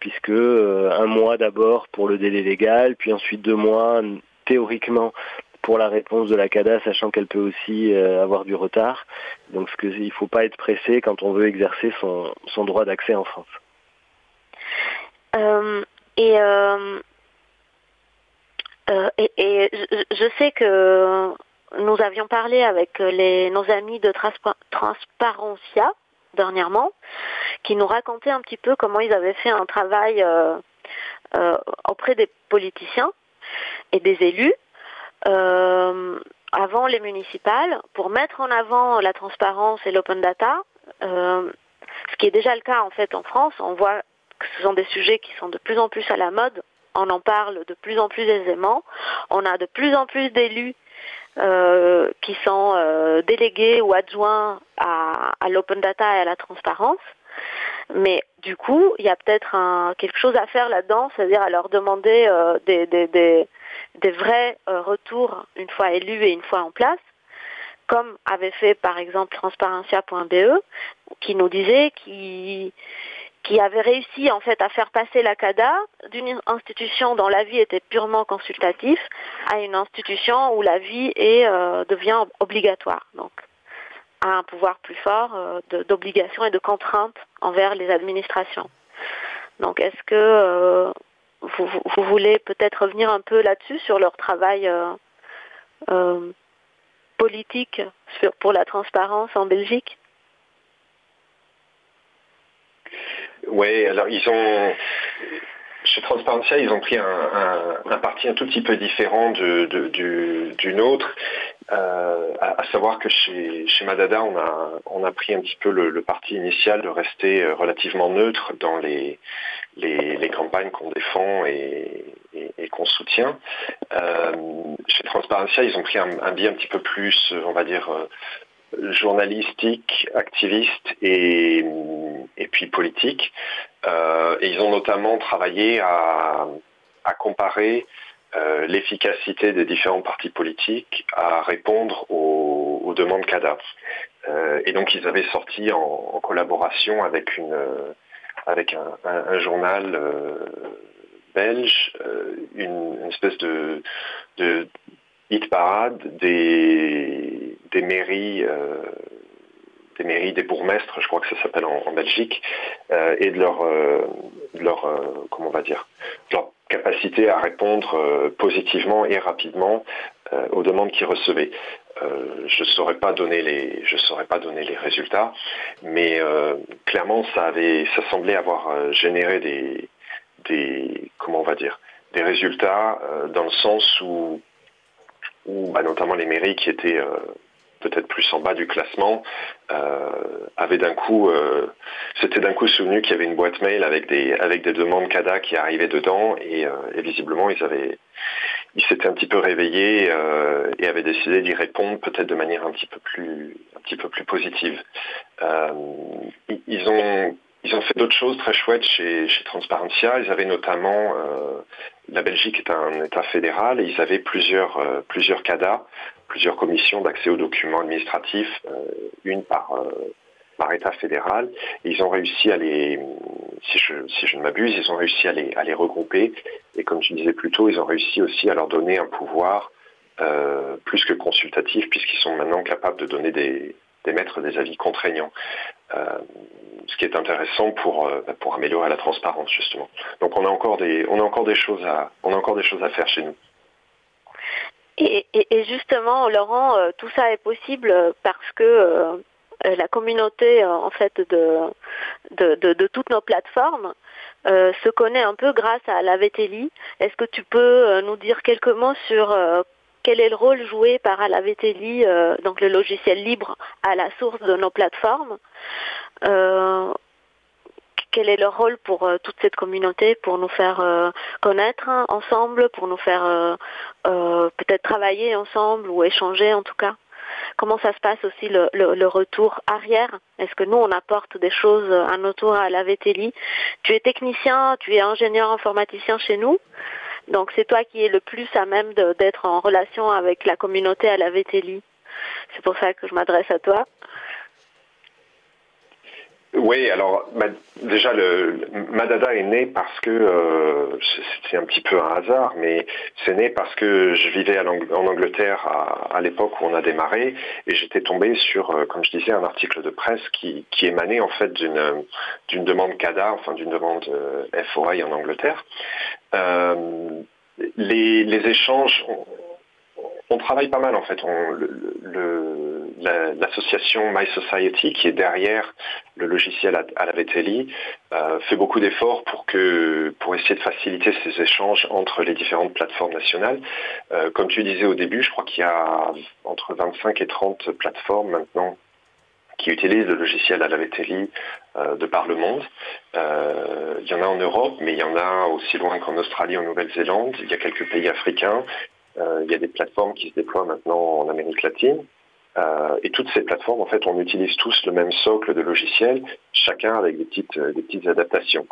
Speaker 4: puisque euh, un mois d'abord pour le délai légal, puis ensuite deux mois théoriquement pour la réponse de la CADA, sachant qu'elle peut aussi euh, avoir du retard. Donc ce que, il ne faut pas être pressé quand on veut exercer son, son droit d'accès en France.
Speaker 2: Euh, et, euh, euh, je, sais que nous avions parlé avec nos amis de Transparencia dernièrement, qui nous racontaient un petit peu comment ils avaient fait un travail auprès des politiciens et des élus avant les municipales pour mettre en avant la transparence et l'open data, ce qui est déjà le cas en fait en France. On voit ce sont des sujets qui sont de plus en plus à la mode. On en parle de plus en plus aisément. On a de plus en plus d'élus euh, qui sont euh, délégués ou adjoints à, l'open data et à la transparence. Mais du coup, il y a peut-être quelque chose à faire là-dedans, c'est-à-dire à leur demander euh, des, des, vrais retours une fois élus et une fois en place, comme avait fait par exemple transparencia.be, qui nous disait qu'il qui avait réussi en fait à faire passer la CADA d'une institution dont la vie était purement consultative à une institution où la vie est, euh, devient obligatoire. Donc à un pouvoir plus fort euh, d'obligation et de contrainte envers les administrations. Donc est-ce que euh, vous, voulez peut-être revenir un peu là-dessus sur leur travail politique sur, pour la transparence en Belgique?
Speaker 3: Oui, alors ils ont chez Transparencia, ils ont pris un, parti un tout petit peu différent du, nôtre, euh, à, savoir que chez, Madada, on a, pris un petit peu le, parti initial de rester euh, relativement neutre dans les, les, campagnes qu'on défend et, qu'on soutient. Euh, chez Transparencia, ils ont pris un, un biais un petit peu plus, on va dire, journalistique, activiste et, et puis politique. Euh, et ils ont notamment travaillé à, à comparer euh, l'efficacité des différents partis politiques à répondre aux, aux demandes CADA. Euh, et donc ils avaient sorti en, collaboration avec une avec un, un, un journal euh, belge une, une, espèce de, de hit parade des, des mairies des mairies, des bourgmestres, je crois que ça s'appelle en, Belgique, euh, et de leur, euh, de leur euh, comment on va dire, leur capacité à répondre positivement et rapidement aux demandes qu'ils recevaient. je ne saurais pas donner les, saurais pas donner les résultats, mais clairement ça avait, ça semblait avoir généré des, des, comment on va dire, des résultats dans le sens où, où bah, notamment les mairies qui étaient peut-être plus en bas du classement, euh, avait d'un coup, euh, d'un coup souvenu qu'il y avait une boîte mail avec des avec des demandes CADA qui arrivaient dedans et, euh, et visiblement ils avaient, ils s'étaient un petit peu réveillés euh, et avaient décidé d'y répondre peut-être de manière un petit peu plus un petit peu plus positive. Euh, ils ont ils ont fait d'autres choses très chouettes chez, chez Transparencia. Ils avaient notamment, la Belgique est un État fédéral et ils avaient plusieurs, plusieurs CADA, plusieurs commissions d'accès aux documents administratifs, euh, une par, par État fédéral. Ils ont réussi à les, si je, si je ne m'abuse, ils ont réussi à les, à les regrouper. Et comme tu disais plus tôt, ils ont réussi aussi à leur donner un pouvoir plus que consultatif puisqu'ils sont maintenant capables de donner des, d'émettre des avis contraignants. Euh, ce qui est intéressant pour, euh, pour améliorer la transparence justement. Donc on a encore des, on a encore des choses à, on a encore des choses à faire chez nous.
Speaker 2: Et, et, et justement, Laurent, euh, tout ça est possible parce que euh, la communauté en fait de, de, de, de toutes nos plateformes euh, se connaît un peu grâce à la VTLI. Est-ce que tu peux nous dire quelques mots sur quel est le rôle joué par Alaveteli, euh, donc le logiciel libre à la source de nos plateformes euh, quel est leur rôle pour euh, toute cette communauté, pour nous faire euh, connaître ensemble, pour nous faire euh, peut-être travailler ensemble ou échanger en tout cas Comment ça se passe aussi le, retour arrière? Est-ce que nous on apporte des choses à notre tour à la VTLI Tu es technicien, tu es ingénieur informaticien chez nous. Donc c'est toi qui es le plus à même d'être en relation avec la communauté à la VTLI. C'est pour ça que je m'adresse à toi.
Speaker 3: Oui, alors bah, déjà le Madada est né parce que euh, c'est un petit peu un hasard, mais c'est né parce que je vivais en Angleterre à, à l'époque où on a démarré et j'étais tombé sur, euh, comme je disais, un article de presse qui, qui émanait en fait d'une d'une demande CADA, enfin d'une demande euh, FOI en Angleterre. Euh, les, les échanges, on, travaille pas mal en fait. L'association My Society qui est derrière le logiciel à, la VTLI euh, fait beaucoup d'efforts pour essayer de faciliter ces échanges entre les différentes plateformes nationales. Euh, comme tu disais au début, je crois qu'il y a entre 25 et 30 plateformes maintenant qui utilisent le logiciel à la VTLI euh, de par le monde. Il y en a en Europe, mais il y en a aussi loin qu'en Australie, en Nouvelle-Zélande. Il y a quelques pays africains. Euh, il y a des plateformes qui se déploient maintenant en Amérique latine. Euh, et toutes ces plateformes, en fait, on utilise tous le même socle de logiciels, chacun avec des petites, des petites adaptations.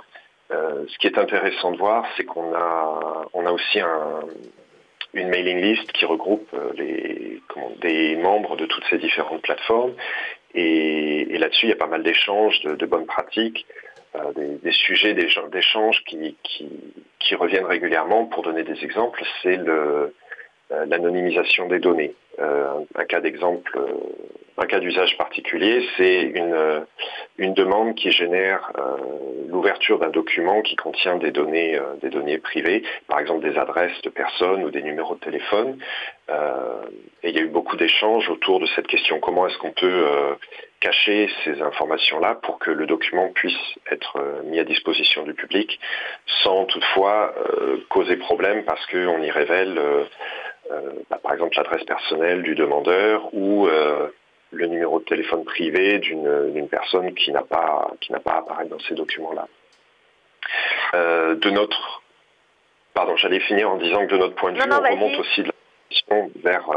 Speaker 3: Euh, ce qui est intéressant de voir, c'est qu'on a, on a aussi un, une mailing list qui regroupe les, comment, des membres de toutes ces différentes plateformes. Et, là-dessus, il y a pas mal d'échanges, de, bonnes pratiques, euh, des, des, sujets d'échange qui, reviennent régulièrement. Pour donner des exemples, c'est le, euh, l'anonymisation des données. Euh, un, cas d'exemple, euh, un cas d'usage particulier, c'est une, une demande qui génère l'ouverture d'un document qui contient des données, des données privées, par exemple des adresses de personnes ou des numéros de téléphone. et il y a eu beaucoup d'échanges autour de cette question. Comment est-ce qu'on peut cacher ces informations-là pour que le document puisse être mis à disposition du public sans toutefois euh, causer problème parce qu'on y révèle euh, euh, bah, par exemple l'adresse personnelle du demandeur ou euh, le numéro de téléphone privé d'une personne qui n'a pas qui n'a pas à apparaître dans ces documents-là. Euh, de notre pardon, j'allais finir en disant que de notre point de vue, non, on remonte aussi de la vers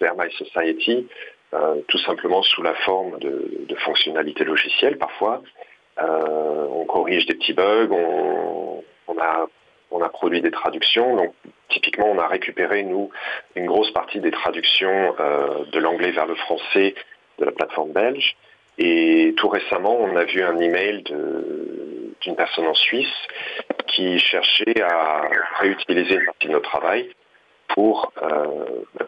Speaker 3: vers My Society, tout simplement sous la forme de, de fonctionnalités logicielles parfois. on corrige des petits bugs, on, on a on a produit des traductions. Donc typiquement, on a récupéré, nous, une grosse partie des traductions de l'anglais vers le français de la plateforme belge. Et tout récemment, on a vu un email d'une personne en Suisse qui cherchait à réutiliser une partie de notre travail pour,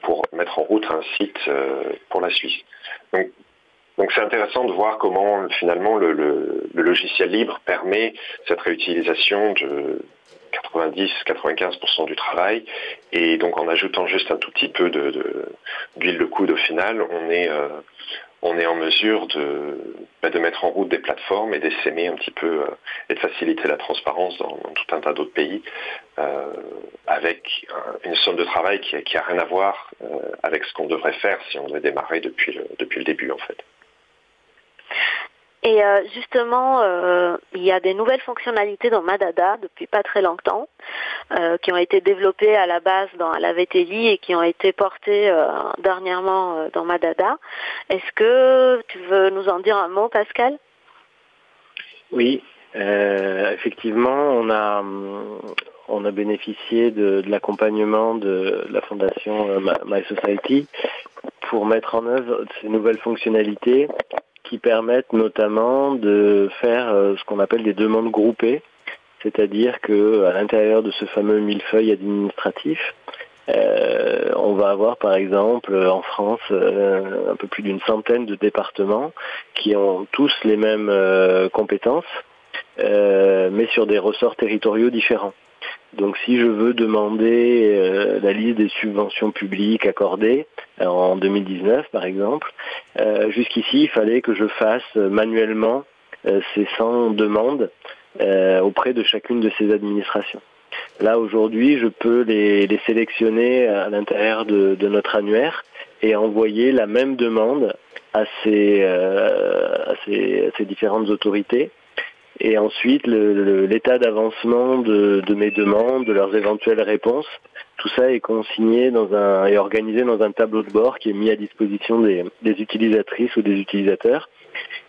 Speaker 3: pour mettre en route un site pour la Suisse. Donc, donc c'est intéressant de voir comment finalement le, logiciel libre permet cette réutilisation de 90-95% du travail et donc en ajoutant juste un tout petit peu d'huile de, de, coude au final, on est, euh, on est en mesure de, bah, de mettre en route des plateformes et d'essaimer un petit peu euh, et de faciliter la transparence dans, tout un tas d'autres pays euh, avec une somme de travail qui n'a rien à voir avec ce qu'on devrait faire si on devait démarrer depuis le, depuis le début en fait.
Speaker 2: Et euh, justement, euh, il y a des nouvelles fonctionnalités dans Madada depuis pas très longtemps, euh, qui ont été développées à la base dans la VTI et qui ont été portées dernièrement dans Madada. Est-ce que tu veux nous en dire un mot, Pascal?
Speaker 4: Oui, effectivement, on a on a bénéficié de, de l'accompagnement de la fondation My Society pour mettre en œuvre ces nouvelles fonctionnalités qui permettent notamment de faire euh, ce qu'on appelle des demandes groupées, c'est-à-dire que à l'intérieur de ce fameux millefeuille administratif, euh, on va avoir par exemple en France euh, un peu plus d'une centaine de départements qui ont tous les mêmes compétences, mais sur des ressorts territoriaux différents. Donc si je veux demander euh, la liste des subventions publiques accordées euh, en 2019 par exemple, euh, jusqu'ici il fallait que je fasse manuellement ces 100 demandes auprès de chacune de ces administrations. Là aujourd'hui je peux les, sélectionner à l'intérieur de, notre annuaire et envoyer la même demande à ces différentes autorités et ensuite l'état d'avancement de, mes demandes, de leurs éventuelles réponses. Tout ça est consigné dans un, et organisé dans un tableau de bord qui est mis à disposition des utilisatrices ou des utilisateurs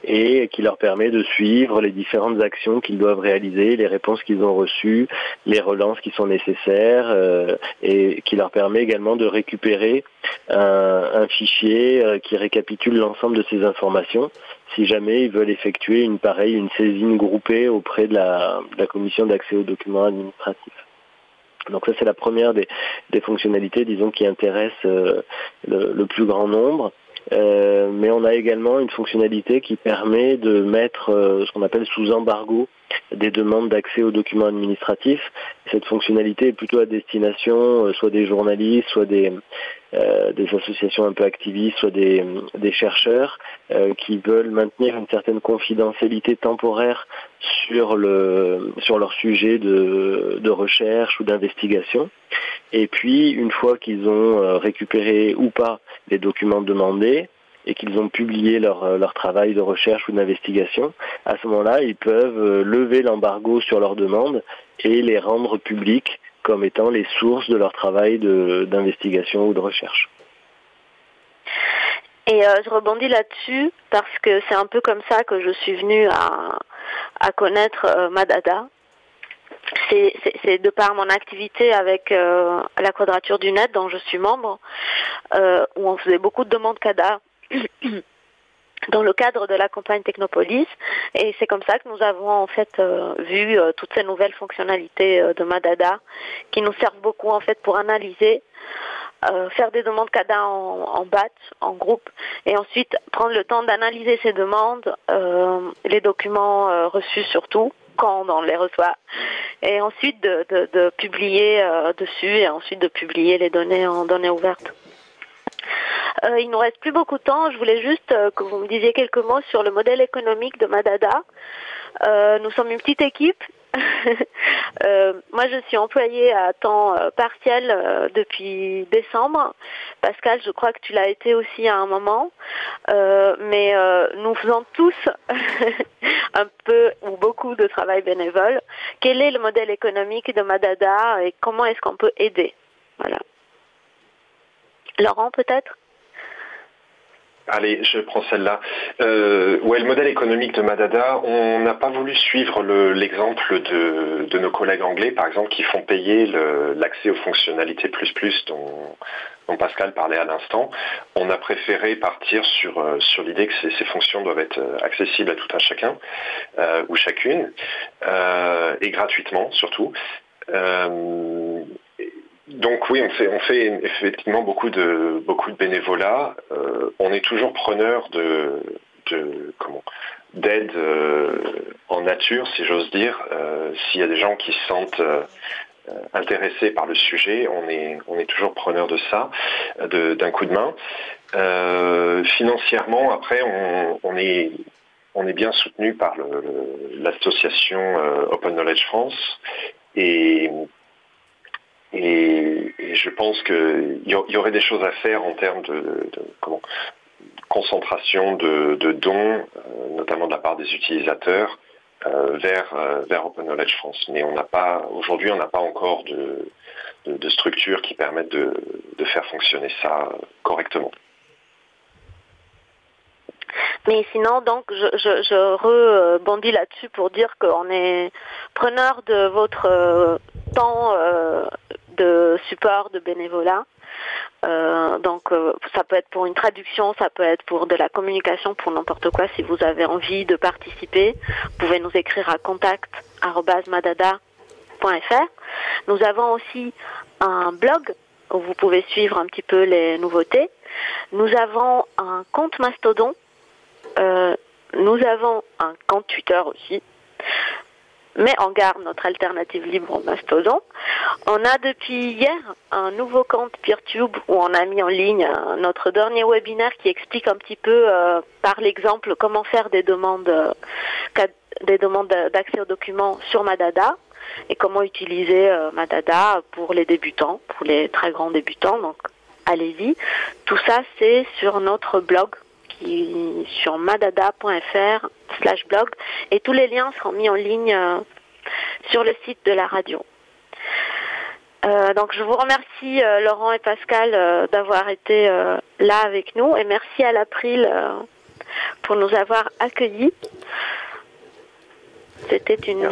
Speaker 4: et qui leur permet de suivre les différentes actions qu'ils doivent réaliser, les réponses qu'ils ont reçues, les relances qui sont nécessaires, euh, et qui leur permet également de récupérer un, fichier euh, qui récapitule l'ensemble de ces informations si jamais ils veulent effectuer une pareille, une saisine groupée auprès de la, commission d'accès aux documents administratifs. Donc ça c'est la première des, fonctionnalités, disons, qui intéressent euh, le, plus grand nombre. Euh, mais on a également une fonctionnalité qui permet de mettre euh, ce qu'on appelle sous embargo des demandes d'accès aux documents administratifs. Cette fonctionnalité est plutôt à destination euh, soit des journalistes, soit des, des associations un peu activistes, soit des, des chercheurs qui veulent maintenir une certaine confidentialité temporaire sur, le, sur leur sujet de, de recherche ou d'investigation. Et puis, une fois qu'ils ont récupéré ou pas les documents demandés et qu'ils ont publié leur, euh, leur travail de recherche ou d'investigation, à ce moment-là, ils peuvent euh, lever l'embargo sur leurs demandes et les rendre publics comme étant les sources de leur travail d'investigation ou de recherche.
Speaker 2: Et euh, je rebondis là-dessus parce que c'est un peu comme ça que je suis venue à, à connaître Madada c'est de par mon activité avec euh, la Quadrature du Net, dont je suis membre, euh, où on faisait beaucoup de demandes CADA dans le cadre de la campagne Technopolis. Et c'est comme ça que nous avons en fait euh, vu toutes ces nouvelles fonctionnalités de Madada qui nous servent beaucoup en fait pour analyser. faire des demandes CADA en, en batch, en groupe, et ensuite prendre le temps d'analyser ces demandes, les documents reçus surtout, quand on les reçoit, et ensuite de, publier euh, dessus et ensuite de publier les données en données ouvertes. Euh, il nous reste plus beaucoup de temps. Je voulais juste euh, que vous me disiez quelques mots sur le modèle économique de Madada. Euh, nous sommes une petite équipe euh, moi, je suis employée à temps euh, partiel euh, depuis décembre. Pascal, je crois que tu l'as été aussi à un moment. mais nous faisons tous un peu ou beaucoup de travail bénévole. Quel est le modèle économique de Madada et comment est-ce qu'on peut aider? Voilà. Laurent, peut-être?
Speaker 3: Allez, je prends celle-là. Euh, ouais, le modèle économique de Madada, on n'a pas voulu suivre l'exemple de, nos collègues anglais, par exemple, qui font payer l'accès aux fonctionnalités plus plus dont, Pascal parlait à l'instant. On a préféré partir sur, euh, l'idée que ces, fonctions doivent être euh, accessibles à tout un chacun ou chacune, et gratuitement surtout. Donc oui, on fait, on fait effectivement beaucoup de, beaucoup de bénévolat. Euh, on est toujours preneur de, de comment d'aide euh, en nature, si j'ose dire. Euh, S'il y a des gens qui se sentent euh, intéressés par le sujet, on est, on est toujours preneur de ça, d'un coup de main. Euh, financièrement, après, on, on, est, on est bien soutenu par l'association euh, Open Knowledge France et et, je pense qu'il y, aurait des choses à faire en termes de, concentration de, dons, euh, notamment de la part des utilisateurs, euh, vers, euh, vers Open Knowledge France. Mais on n'a pas, aujourd'hui, on n'a pas encore de, de, de structures qui permettent de, faire fonctionner ça correctement.
Speaker 2: Mais sinon, donc, je, je, rebondis là-dessus pour dire qu'on est preneur de votre temps de support, de bénévolat. Euh, donc euh, ça peut être pour une traduction, ça peut être pour de la communication, pour n'importe quoi. Si vous avez envie de participer, vous pouvez nous écrire à contact@madada.fr. Nous avons aussi un blog où vous pouvez suivre un petit peu les nouveautés. Nous avons un compte Mastodon. Euh, nous avons un compte Twitter aussi mais on garde notre alternative libre Mastodon. On a depuis hier un nouveau compte PeerTube où on a mis en ligne notre dernier webinaire qui explique un petit peu euh, par l'exemple comment faire des demandes euh, des demandes d'accès aux documents sur Madada et comment utiliser euh, Madada pour les débutants, pour les très grands débutants. Donc allez-y. Tout ça c'est sur notre blog sur madada.fr slash blog et tous les liens seront mis en ligne euh, sur le site de la radio. Euh, donc je vous remercie euh, Laurent et Pascal d'avoir été là avec nous et merci à l'April pour nous avoir accueillis. C'était une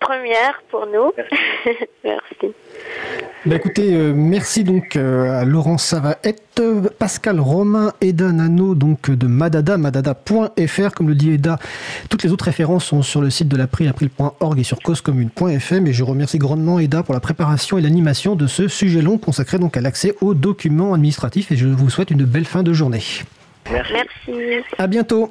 Speaker 2: première pour nous. Merci. merci.
Speaker 1: Bah écoutez, euh, merci donc euh, à Laurent Savaette, Pascal Romain, Eda Nano donc de Madada, madada.fr. Comme le dit Eda, toutes les autres références sont sur le site de l'April, april.org et sur causecommune.fm. Et je remercie grandement Eda pour la préparation et l'animation de ce sujet long consacré donc à l'accès aux documents administratifs. Et je vous souhaite une belle fin de journée.
Speaker 2: Merci. merci.
Speaker 1: À bientôt.